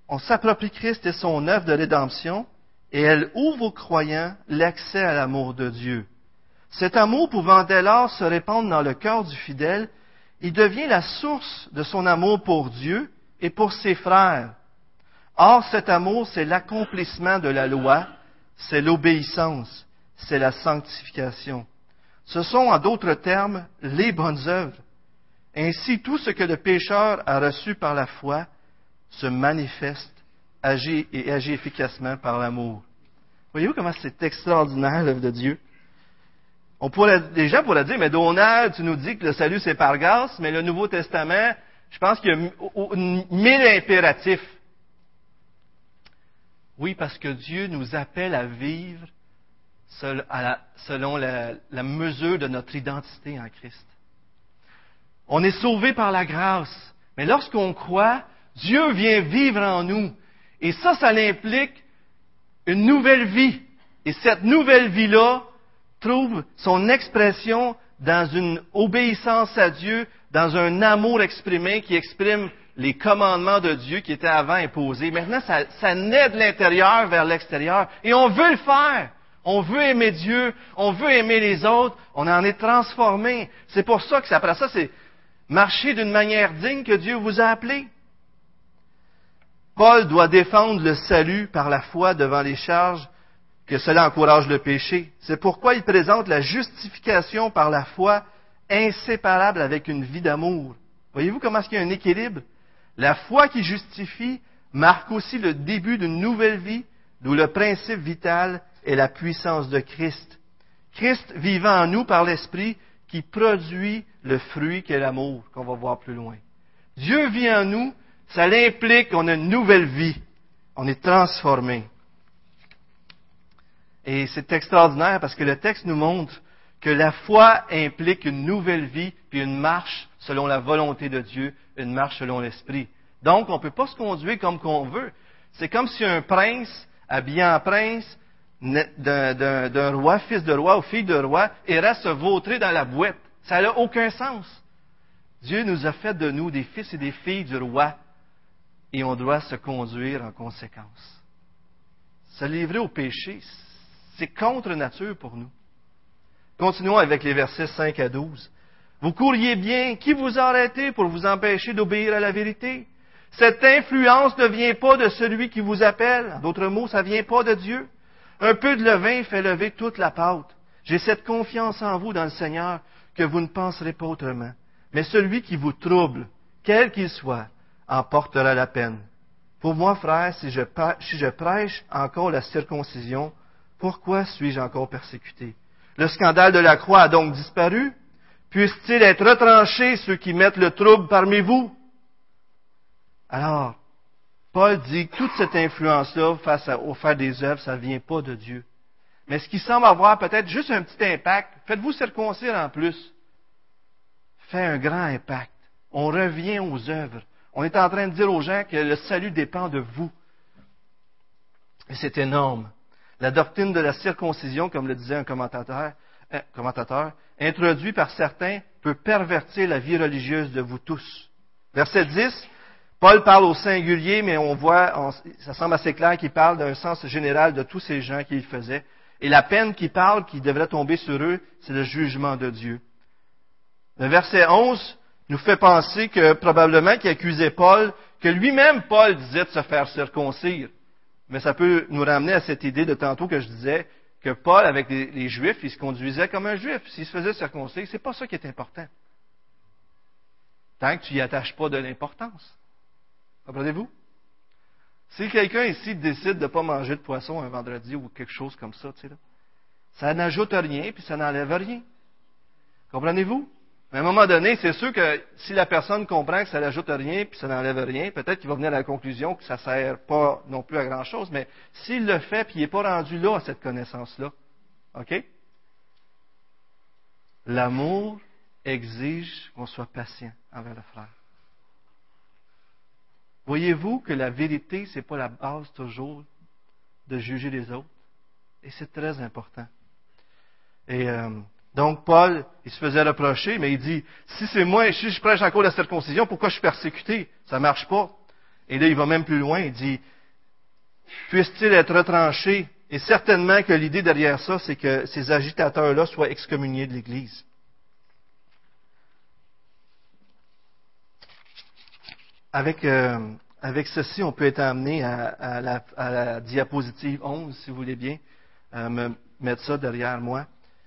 on s'approprie Christ et son œuvre de rédemption, et elle ouvre aux croyants l'accès à l'amour de Dieu. Cet amour pouvant dès lors se répandre dans le cœur du fidèle, il devient la source de son amour pour Dieu et pour ses frères. Or, cet amour, c'est l'accomplissement de la loi, c'est l'obéissance c'est la sanctification. Ce sont, en d'autres termes, les bonnes œuvres. Ainsi, tout ce que le pécheur a reçu par la foi se manifeste agit et agit efficacement par l'amour. Voyez-vous comment c'est extraordinaire l'œuvre de Dieu? On pourrait, les gens pourraient dire, mais Donald, tu nous dis que le salut c'est par grâce, mais le Nouveau Testament, je pense qu'il y a mille impératifs. Oui, parce que Dieu nous appelle à vivre selon la mesure de notre identité en Christ. On est sauvé par la grâce, mais lorsqu'on croit, Dieu vient vivre en nous. Et ça, ça implique une nouvelle vie. Et cette nouvelle vie-là trouve son expression dans une obéissance à Dieu, dans un amour exprimé qui exprime les commandements de Dieu qui étaient avant imposés. Maintenant, ça, naît de l'intérieur vers l'extérieur. Et on veut le faire. On veut aimer Dieu, on veut aimer les autres, on en est transformé. C'est pour ça que après ça, c'est marcher d'une manière digne que Dieu vous a appelé. Paul doit défendre le salut par la foi devant les charges que cela encourage le péché. C'est pourquoi il présente la justification par la foi inséparable avec une vie d'amour. Voyez-vous comment est-ce y a un équilibre? La foi qui justifie marque aussi le début d'une nouvelle vie, d'où le principe vital est la puissance de Christ. Christ vivant en nous par l'Esprit qui produit le fruit qu'est l'amour, qu'on va voir plus loin. Dieu vit en nous, ça implique qu'on a une nouvelle vie. On est transformé. Et c'est extraordinaire parce que le texte nous montre que la foi implique une nouvelle vie, puis une marche selon la volonté de Dieu, une marche selon l'Esprit. Donc, on ne peut pas se conduire comme qu'on veut. C'est comme si un prince, habillé en prince, d'un roi, fils de roi ou fille de roi, irait se vautrer dans la boîte. Ça n'a aucun sens. Dieu nous a fait de nous des fils et des filles du roi, et on doit se conduire en conséquence. Se livrer au péché, c'est contre nature pour nous. Continuons avec les versets 5 à 12. Vous couriez bien. Qui vous a arrêté pour vous empêcher d'obéir à la vérité? Cette influence ne vient pas de celui qui vous appelle. D'autres mots, ça vient pas de Dieu. Un peu de levain fait lever toute la pâte. J'ai cette confiance en vous dans le Seigneur que vous ne penserez pas autrement. Mais celui qui vous trouble, quel qu'il soit, en portera la peine. Pour moi, frère, si je, prêche encore la circoncision, pourquoi suis-je encore persécuté? Le scandale de la croix a donc disparu. Puisse-t-il être retranché ceux qui mettent le trouble parmi vous? Alors, Paul dit que toute cette influence-là face au faire des œuvres, ça ne vient pas de Dieu. Mais ce qui semble avoir peut-être juste un petit impact, faites-vous circoncire en plus, fait un grand impact. On revient aux œuvres. On est en train de dire aux gens que le salut dépend de vous. Et c'est énorme. La doctrine de la circoncision, comme le disait un commentateur, commentateur, introduit par certains, peut pervertir la vie religieuse de vous tous. Verset 10, Paul parle au singulier, mais on voit, ça semble assez clair qu'il parle d'un sens général de tous ces gens qui le faisaient. Et la peine qui parle, qui devrait tomber sur eux, c'est le jugement de Dieu. Verset 11 nous fait penser que probablement qu'il accusait Paul, que lui-même Paul disait de se faire circoncire. Mais ça peut nous ramener à cette idée de tantôt que je disais que Paul, avec les, Juifs, il se conduisait comme un Juif. S'il se faisait circoncire, c'est pas ça qui est important. Tant que tu n'y attaches pas de l'importance. Comprenez-vous? Si quelqu'un ici décide de ne pas manger de poisson un vendredi ou quelque chose comme ça, tu sais, là, ça n'ajoute rien puis ça n'enlève rien. Comprenez-vous? Mais à un moment donné, c'est sûr que si la personne comprend que ça n'ajoute rien puis ça n'enlève rien, peut-être qu'il va venir à la conclusion que ça ne sert pas non plus à grand-chose, mais s'il le fait puis il n'est pas rendu là à cette connaissance-là, OK? L'amour exige qu'on soit patient envers le frère. Voyez-vous que la vérité, ce n'est pas la base toujours de juger les autres? Et c'est très important. Et euh, donc, Paul, il se faisait reprocher, mais il dit, si c'est moi, si je prêche encore la circoncision, pourquoi je suis persécuté? Ça ne marche pas. Et là, il va même plus loin, il dit, puisse-t-il être retranché? Et certainement que l'idée derrière ça, c'est que ces agitateurs-là soient excommuniés de l'Église. Avec, euh, avec ceci, on peut être amené à, la, diapositive 11, si vous voulez bien, me mettre ça derrière moi.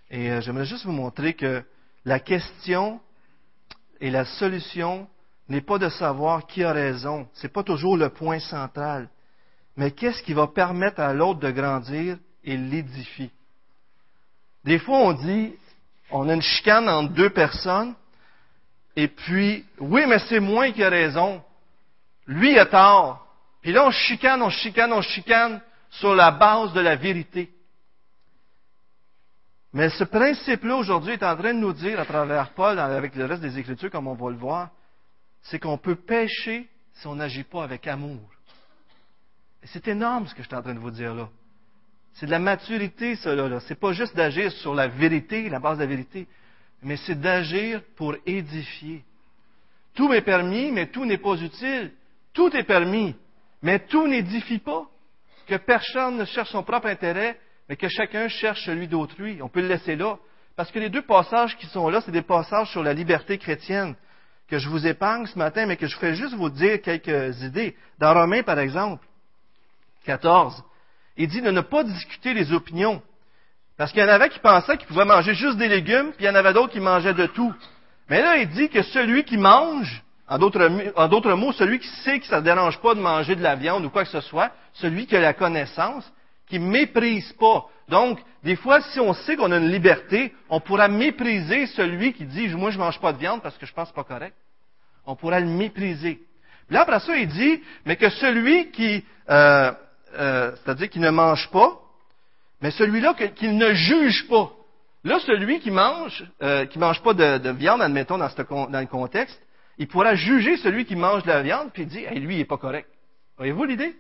Et euh, j'aimerais juste vous montrer que la question et la solution n'est pas de savoir qui a raison. Ce n'est pas toujours le point central. Mais qu'est-ce qui va permettre à l'autre de grandir et l'édifier? Des fois, on dit, on a une chicane entre deux personnes, et puis, oui, mais c'est moi qui a raison. Lui a tort. Puis là, on chicane, on chicane, on chicane sur la base de la vérité. Mais ce principe-là, aujourd'hui, est en train de nous dire, à travers Paul, avec le reste des Écritures, comme on va le voir, c'est qu'on peut pécher si on n'agit pas avec amour. Et c'est énorme ce que je suis en train de vous dire là. C'est de la maturité, cela. Là. C'est pas juste d'agir sur la vérité, la base de la vérité, mais c'est d'agir pour édifier. Tout est permis, mais tout n'est pas utile. Tout est permis, mais tout n'édifie pas. Que personne ne cherche son propre intérêt, mais que chacun cherche celui d'autrui. On peut le laisser là. Parce que les deux passages qui sont là, c'est des passages sur la liberté chrétienne que je vous épargne ce matin, mais que je ferai juste vous dire quelques idées. Dans Romains, par exemple, 14, il dit de ne pas discuter les opinions. Parce qu'il y en avait qui pensaient qu'ils pouvaient manger juste des légumes, puis il y en avait d'autres qui mangeaient de tout. Mais là, il dit que celui qui mange, en d'autres mots, celui qui sait que ça ne dérange pas de manger de la viande ou quoi que ce soit, celui qui a la connaissance, qui méprise pas. Donc, des fois, si on sait qu'on a une liberté, on pourra mépriser celui qui dit, moi, je mange pas de viande parce que je pense pas correct. On pourra le mépriser. Puis là, après ça, il dit, mais que celui qui, euh, euh, c'est-à-dire qui ne mange pas, mais celui-là qu'il ne juge pas. Là, celui qui mange, euh, qui mange pas de, viande, admettons dans, dans le contexte, il pourra juger celui qui mange de la viande, puis dire, hey, lui, il n'est pas correct. Voyez-vous l'idée?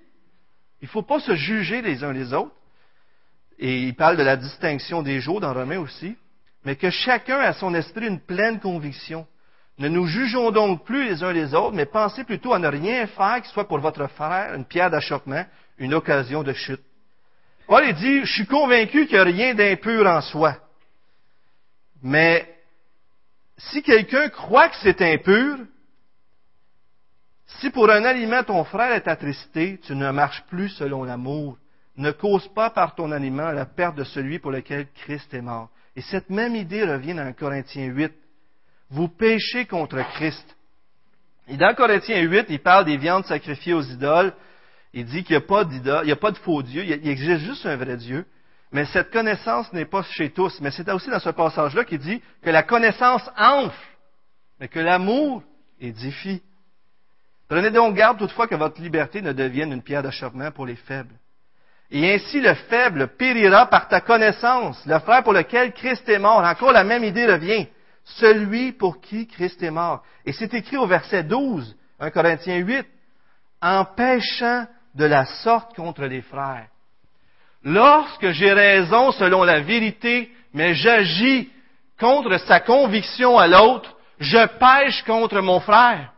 Il ne faut pas se juger les uns les autres. Et il parle de la distinction des jours dans Romain aussi. Mais que chacun a son esprit une pleine conviction. Ne nous jugeons donc plus les uns les autres, mais pensez plutôt à ne rien faire qui soit pour votre frère une pierre d'achoppement, une occasion de chute. Paul dit, je suis convaincu qu'il n'y a rien d'impur en soi. Mais si quelqu'un croit que c'est impur, si pour un aliment ton frère est attristé, tu ne marches plus selon l'amour. Ne cause pas par ton aliment la perte de celui pour lequel Christ est mort. Et cette même idée revient dans Corinthiens 8. Vous péchez contre Christ. Et dans Corinthiens 8, il parle des viandes sacrifiées aux idoles. Il dit qu'il n'y a pas d'idole, il n'y a pas de faux Dieu, il existe juste un vrai Dieu. Mais cette connaissance n'est pas chez tous. Mais c'est aussi dans ce passage-là qu'il dit que la connaissance enfle, mais que l'amour édifie. Prenez donc garde toutefois que votre liberté ne devienne une pierre d'achoppement pour les faibles. Et ainsi le faible périra par ta connaissance, le frère pour lequel Christ est mort. Encore la même idée revient. Celui pour qui Christ est mort. Et c'est écrit au verset 12, 1 Corinthiens 8, en péchant de la sorte contre les frères. Lorsque j'ai raison selon la vérité, mais j'agis contre sa conviction à l'autre, je pêche contre mon frère.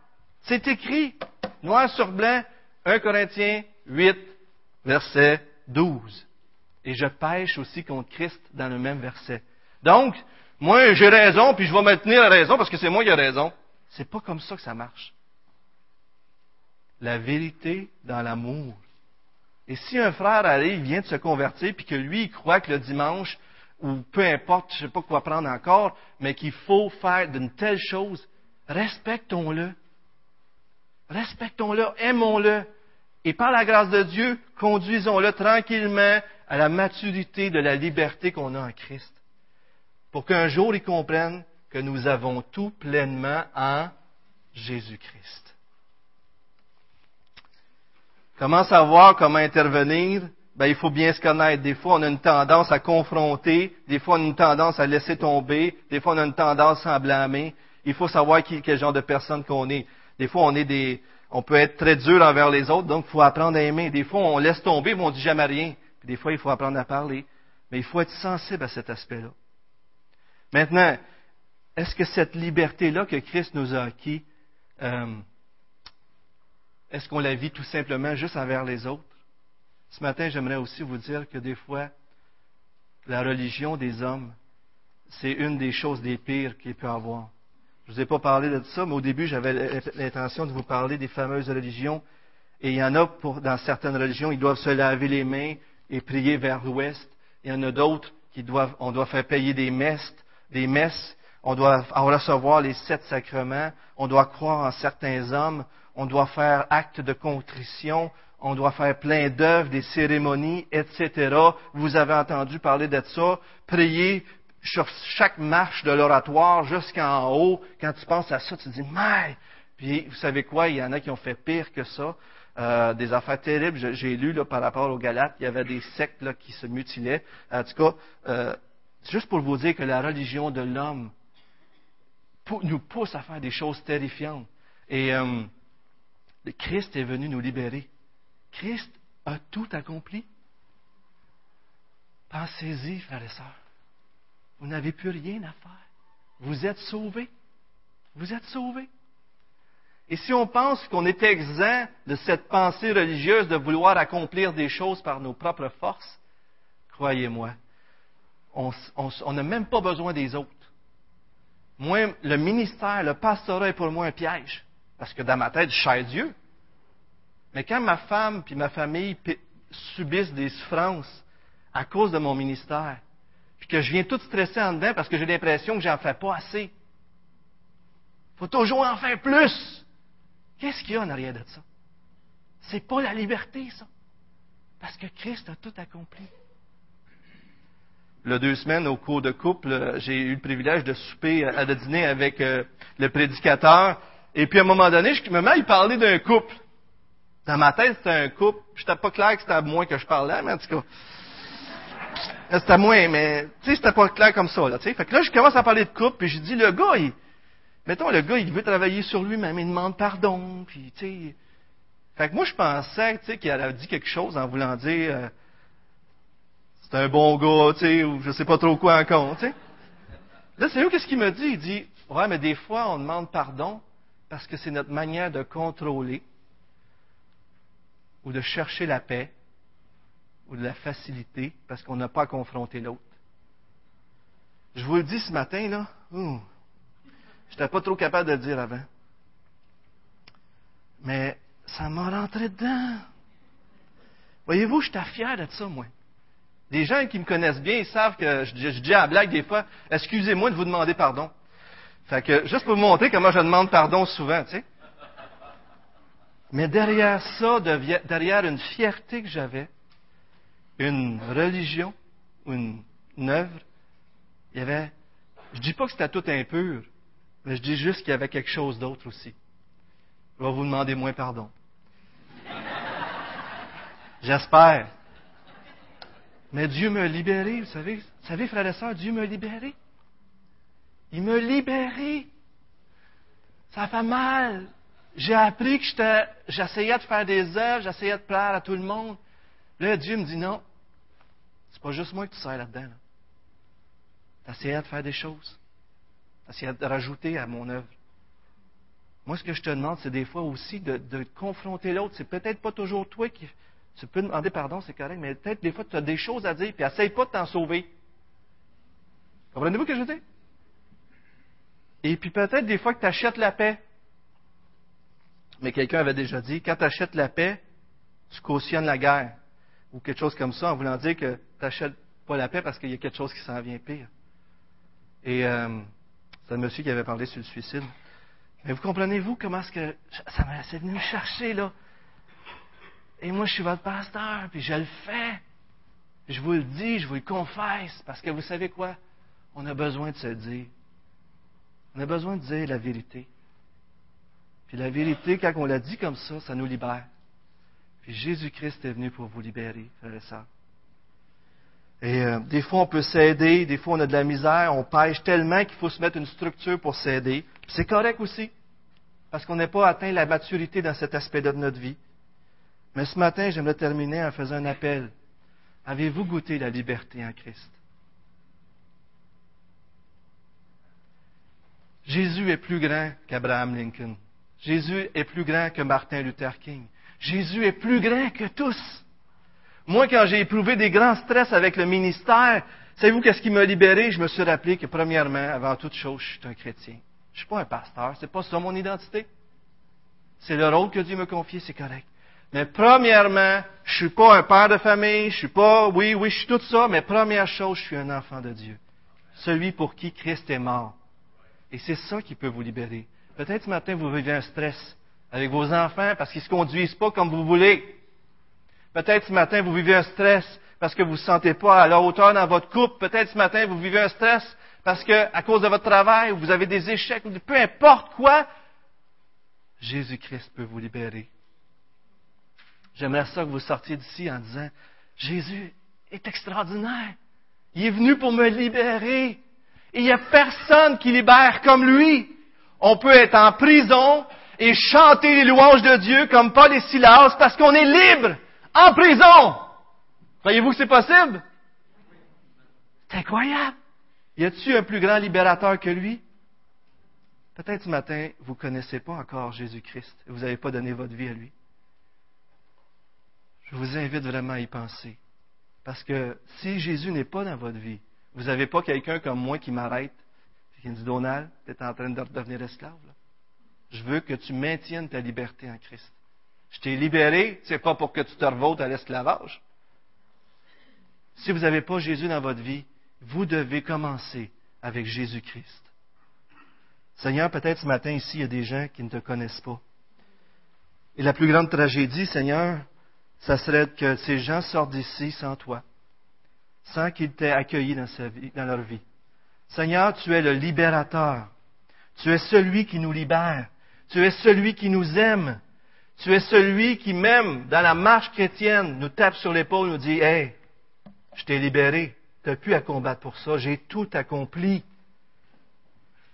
C'est écrit, noir sur blanc, 1 Corinthiens 8, verset 12. Et je pêche aussi contre Christ dans le même verset. Donc, moi, j'ai raison, puis je vais me tenir à raison parce que c'est moi qui ai raison. C'est pas comme ça que ça marche. La vérité dans l'amour. Et si un frère arrive, vient de se convertir, puis que lui, il croit que le dimanche, ou peu importe, je ne sais pas quoi prendre encore, mais qu'il faut faire d'une telle chose, respectons-le. Respectons-le, aimons-le. Et par la grâce de Dieu, conduisons-le tranquillement à la maturité de la liberté qu'on a en Christ. Pour qu'un jour il comprenne que nous avons tout pleinement en Jésus-Christ. Comment savoir comment intervenir? Ben, il faut bien se connaître. Des fois, on a une tendance à confronter, des fois, on a une tendance à laisser tomber, des fois, on a une tendance à blâmer. Il faut savoir quel genre de personne qu'on est. Des fois, on est des, on peut être très dur envers les autres, donc il faut apprendre à aimer. Des fois, on laisse tomber, mais on dit jamais rien. des fois, il faut apprendre à parler. Mais il faut être sensible à cet aspect-là. Maintenant, est-ce que cette liberté-là que Christ nous a acquis, euh, est-ce qu'on la vit tout simplement juste envers les autres? Ce matin, j'aimerais aussi vous dire que des fois, la religion des hommes, c'est une des choses des pires qu'il peut avoir. Je ne vous ai pas parlé de ça, mais au début, j'avais l'intention de vous parler des fameuses religions. Et il y en a, pour, dans certaines religions, ils doivent se laver les mains et prier vers l'ouest. Il y en a d'autres qui doivent, on doit faire payer des messes, des messes. On doit recevoir les sept sacrements. On doit croire en certains hommes. On doit faire acte de contrition. On doit faire plein d'œuvres, des cérémonies, etc. Vous avez entendu parler de ça. Prier sur chaque marche de l'oratoire jusqu'en haut, quand tu penses à ça, tu te dis, mais, puis vous savez quoi, il y en a qui ont fait pire que ça. euh, des affaires terribles. J'ai lu là, par rapport aux Galates, il y avait des sectes là, qui se mutilaient. En tout cas, euh, juste pour vous dire que la religion de l'homme nous pousse à faire des choses terrifiantes. Et euh, Christ est venu nous libérer. Christ a tout accompli. Pensez-y, frères et sœurs. Vous n'avez plus rien à faire. Vous êtes sauvés. Vous êtes sauvés. Et si on pense qu'on est exempt de cette pensée religieuse de vouloir accomplir des choses par nos propres forces, croyez-moi, on n'a même pas besoin des autres. Moi, le ministère, le pastorat est pour moi un piège. Parce que dans ma tête, je cherche Dieu. Mais quand ma femme et ma famille subissent des souffrances à cause de mon ministère, puis que je viens tout stresser en dedans parce que j'ai l'impression que j'en fais pas assez, faut toujours en faire plus. Qu'est-ce qu'il y a en arrière de ça? C'est pas la liberté, ça. Parce que Christ a tout accompli. Le deux semaines, au cours de couple, j'ai eu le privilège de souper à le dîner avec euh, le prédicateur. Et puis, à un moment donné, je me mets à parler d'un couple. Dans ma tête, c'était un couple. Je n'étais pas clair que c'était à moi que je parlais, mais en tout cas. C'était à moi, mais, tu sais, c'était pas clair comme ça, là, tu sais. Fait que là, je commence à parler de couple, puis je dis, le gars, il, Mettons, le gars, il veut travailler sur lui-même, il demande pardon, puis, tu sais. Fait que moi, je pensais, tu sais, qu'il avait dit quelque chose en voulant dire, euh, c'est un bon gars, tu sais, ou je sais pas trop quoi encore, tu sais. Là, c'est où qu'est-ce qu'il me dit? Il dit, ouais, mais des fois, on demande pardon parce que c'est notre manière de contrôler ou de chercher la paix ou de la facilité parce qu'on n'a pas confronté l'autre. Je vous le dis ce matin, là, je n'étais pas trop capable de le dire avant. Mais ça m'a rentré dedans. Voyez-vous, je suis fier de ça, moi. Les gens qui me connaissent bien, ils savent que je, dis à la blague des fois, excusez-moi de vous demander pardon. Fait que, juste pour vous montrer comment je demande pardon souvent, tu sais. Mais derrière ça, derrière une fierté que j'avais, une religion, une, une œuvre, il y avait, je dis pas que c'était tout impur, mais je dis juste qu'il y avait quelque chose d'autre aussi. Je vais vous demander moins pardon. J'espère. Mais Dieu m'a libéré, vous savez. Vous savez, frères et sœurs, Dieu m'a libéré. Il m'a libéré. Ça fait mal. J'ai appris que j'essayais de faire des œuvres, j'essayais de plaire à tout le monde. Là, Dieu me dit non. C'est pas juste moi que tu sers là-dedans. Là. Tu essayais de faire des choses essayer de rajouter à mon œuvre. Moi, ce que je te demande, c'est des fois aussi de, confronter l'autre. C'est peut-être pas toujours toi qui. Tu peux demander pardon, c'est correct, mais peut-être des fois tu as des choses à dire, puis essaye pas de t'en sauver. Comprenez-vous ce que je dire? Et puis peut-être des fois que tu achètes la paix. Mais quelqu'un avait déjà dit, quand tu achètes la paix, tu cautionnes la guerre. Ou quelque chose comme ça, en voulant dire que tu n'achètes pas la paix parce qu'il y a quelque chose qui s'en vient pire. Et euh, c'est un monsieur qui avait parlé sur le suicide. Mais vous comprenez-vous comment est-ce que ça m'a venu me chercher, là? Et moi, je suis votre pasteur, puis je le fais. Je vous le dis, je vous le confesse, parce que vous savez quoi? On a besoin de se dire. On a besoin de dire la vérité. Puis la vérité, quand on la dit comme ça, ça nous libère. Jésus-Christ est venu pour vous libérer, frère et sœurs. Et euh, des fois, on peut s'aider, des fois, on a de la misère, on pêche tellement qu'il faut se mettre une structure pour s'aider. C'est correct aussi, parce qu'on n'a pas atteint la maturité dans cet aspect-là de notre vie. Mais ce matin, j'aimerais terminer en faisant un appel. Avez-vous goûté la liberté en Christ? Jésus est plus grand qu'Abraham Lincoln. Jésus est plus grand que Martin Luther King. Jésus est plus grand que tous. Moi, quand j'ai éprouvé des grands stress avec le ministère, savez-vous qu'est-ce qui m'a libéré? Je me suis rappelé que, premièrement, avant toute chose, je suis un chrétien. Je suis pas un pasteur. C'est pas ça mon identité. C'est le rôle que Dieu m'a confié, c'est correct. Mais premièrement, je suis pas un père de famille, je suis pas, oui, oui, je suis tout ça, mais première chose, je suis un enfant de Dieu. Celui pour qui Christ est mort. Et c'est ça qui peut vous libérer. Peut-être ce matin, vous vivez un stress avec vos enfants parce qu'ils ne se conduisent pas comme vous voulez. Peut-être ce matin, vous vivez un stress parce que vous ne vous sentez pas à la hauteur dans votre couple. Peut-être ce matin, vous vivez un stress parce que, à cause de votre travail, vous avez des échecs, peu importe quoi, Jésus-Christ peut vous libérer. J'aimerais ça que vous sortiez d'ici en disant, Jésus est extraordinaire. Il est venu pour me libérer. Et il n'y a personne qui libère comme lui. On peut être en prison et chanter les louanges de Dieu comme Paul et Silas parce qu'on est libre en prison. Voyez-vous que c'est possible? C'est incroyable. Y a-t-il un plus grand libérateur que lui? Peut-être ce matin, vous ne connaissez pas encore Jésus-Christ et vous n'avez pas donné votre vie à lui. Je vous invite vraiment à y penser. Parce que si Jésus n'est pas dans votre vie, vous n'avez pas quelqu'un comme moi qui m'arrête et qui me dit Donald, tu es en train de devenir esclave. Je veux que tu maintiennes ta liberté en Christ. Je t'ai libéré, c'est pas pour que tu te revotes à l'esclavage. Si vous n'avez pas Jésus dans votre vie, vous devez commencer avec Jésus-Christ. Seigneur, peut-être ce matin ici, il y a des gens qui ne te connaissent pas. Et la plus grande tragédie, Seigneur, ça serait que ces gens sortent d'ici sans toi, sans qu'ils t'aient accueilli dans, dans leur vie. Seigneur, tu es le libérateur. Tu es celui qui nous libère. Tu es celui qui nous aime. Tu es celui qui, même dans la marche chrétienne, nous tape sur l'épaule et nous dit, Hey, je t'ai libéré. Tu n'as plus à combattre pour ça. J'ai tout accompli.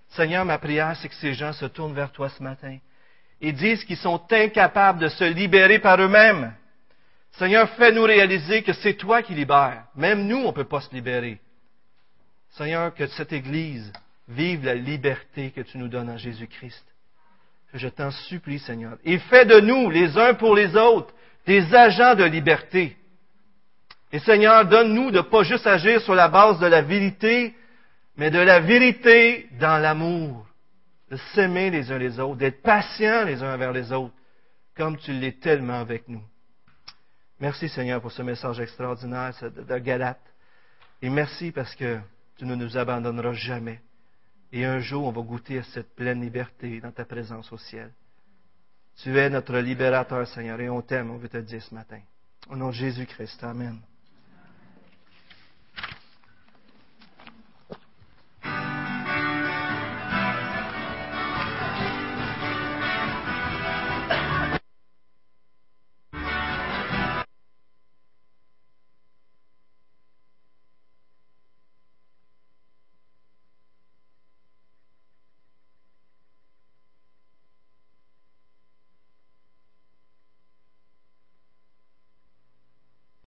Seigneur, ma prière, c'est que ces gens se tournent vers toi ce matin et disent qu'ils sont incapables de se libérer par eux-mêmes. Seigneur, fais-nous réaliser que c'est toi qui libères. Même nous, on ne peut pas se libérer. Seigneur, que cette Église vive la liberté que tu nous donnes en Jésus-Christ. Je t'en supplie, Seigneur. Et fais de nous, les uns pour les autres, des agents de liberté. Et Seigneur, donne-nous de ne pas juste agir sur la base de la vérité, mais de la vérité dans l'amour. De s'aimer les uns les autres, d'être patients les uns envers les autres, comme tu l'es tellement avec nous. Merci Seigneur pour ce message extraordinaire de Galate. Et merci parce que tu ne nous abandonneras jamais. Et un jour, on va goûter à cette pleine liberté dans ta présence au ciel. Tu es notre libérateur, Seigneur, et on t'aime, on veut te dire ce matin. Au nom de Jésus-Christ, Amen.